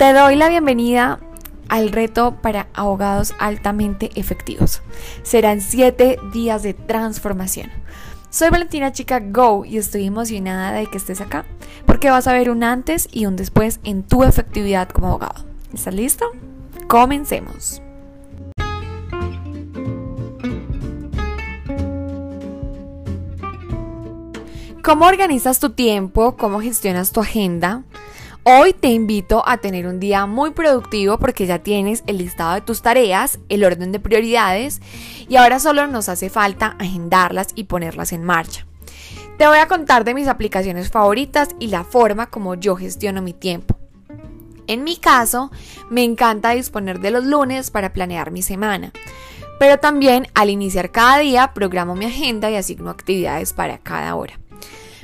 Te doy la bienvenida al reto para abogados altamente efectivos. Serán 7 días de transformación. Soy Valentina Chica Go y estoy emocionada de que estés acá porque vas a ver un antes y un después en tu efectividad como abogado. ¿Estás listo? Comencemos. ¿Cómo organizas tu tiempo? ¿Cómo gestionas tu agenda? Hoy te invito a tener un día muy productivo porque ya tienes el listado de tus tareas, el orden de prioridades y ahora solo nos hace falta agendarlas y ponerlas en marcha. Te voy a contar de mis aplicaciones favoritas y la forma como yo gestiono mi tiempo. En mi caso, me encanta disponer de los lunes para planear mi semana, pero también al iniciar cada día programo mi agenda y asigno actividades para cada hora.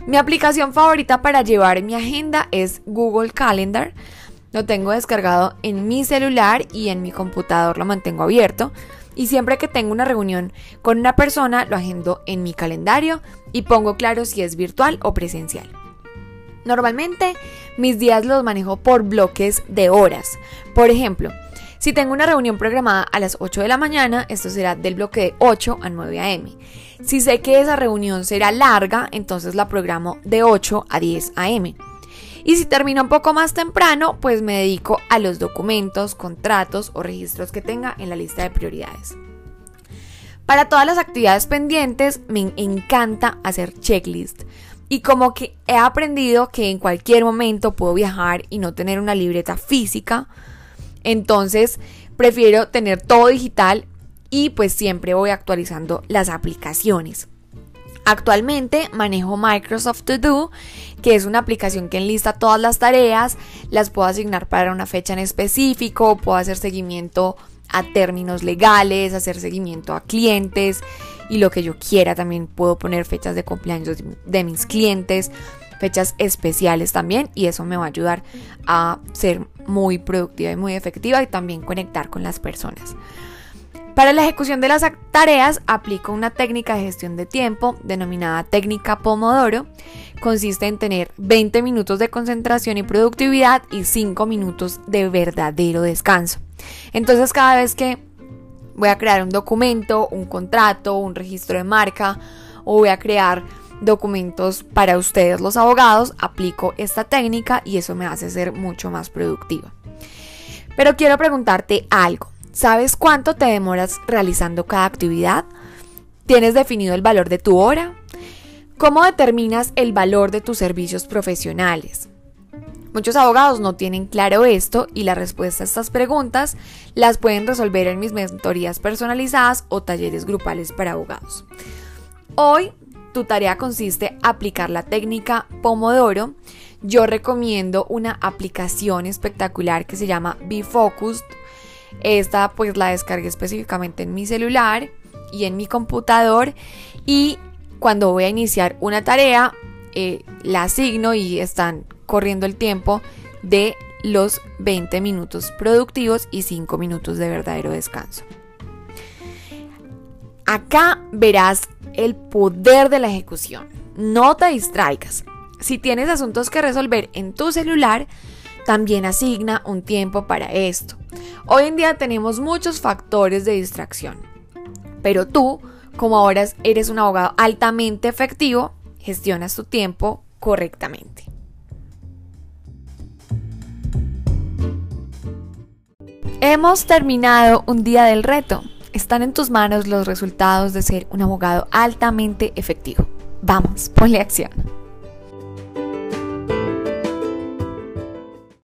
Mi aplicación favorita para llevar mi agenda es Google Calendar. Lo tengo descargado en mi celular y en mi computador lo mantengo abierto. Y siempre que tengo una reunión con una persona, lo agendo en mi calendario y pongo claro si es virtual o presencial. Normalmente mis días los manejo por bloques de horas. Por ejemplo, si tengo una reunión programada a las 8 de la mañana, esto será del bloque de 8 a 9 a.m. Si sé que esa reunión será larga, entonces la programo de 8 a 10 a.m. Y si termino un poco más temprano, pues me dedico a los documentos, contratos o registros que tenga en la lista de prioridades. Para todas las actividades pendientes, me encanta hacer checklist. Y como que he aprendido que en cualquier momento puedo viajar y no tener una libreta física, entonces prefiero tener todo digital y pues siempre voy actualizando las aplicaciones. Actualmente manejo Microsoft To Do, que es una aplicación que enlista todas las tareas, las puedo asignar para una fecha en específico, puedo hacer seguimiento a términos legales, hacer seguimiento a clientes y lo que yo quiera. También puedo poner fechas de cumpleaños de mis clientes, fechas especiales también y eso me va a ayudar a ser muy productiva y muy efectiva y también conectar con las personas. Para la ejecución de las tareas aplico una técnica de gestión de tiempo denominada técnica Pomodoro. Consiste en tener 20 minutos de concentración y productividad y 5 minutos de verdadero descanso. Entonces cada vez que voy a crear un documento, un contrato, un registro de marca o voy a crear documentos para ustedes los abogados, aplico esta técnica y eso me hace ser mucho más productiva. Pero quiero preguntarte algo. ¿Sabes cuánto te demoras realizando cada actividad? ¿Tienes definido el valor de tu hora? ¿Cómo determinas el valor de tus servicios profesionales? Muchos abogados no tienen claro esto y la respuesta a estas preguntas las pueden resolver en mis mentorías personalizadas o talleres grupales para abogados. Hoy tu tarea consiste aplicar la técnica Pomodoro. Yo recomiendo una aplicación espectacular que se llama Be Focused esta pues la descargué específicamente en mi celular y en mi computador y cuando voy a iniciar una tarea eh, la asigno y están corriendo el tiempo de los 20 minutos productivos y 5 minutos de verdadero descanso. Acá verás el poder de la ejecución. No te distraigas. Si tienes asuntos que resolver en tu celular, también asigna un tiempo para esto. Hoy en día tenemos muchos factores de distracción, pero tú, como ahora eres un abogado altamente efectivo, gestionas tu tiempo correctamente. Hemos terminado un día del reto. Están en tus manos los resultados de ser un abogado altamente efectivo. Vamos, ponle acción.